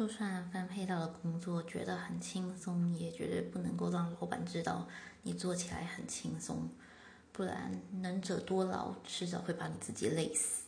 就算分配到了工作觉得很轻松也绝对不能够让老板知道你做起来很轻松不然能者多劳迟早会把你自己累死。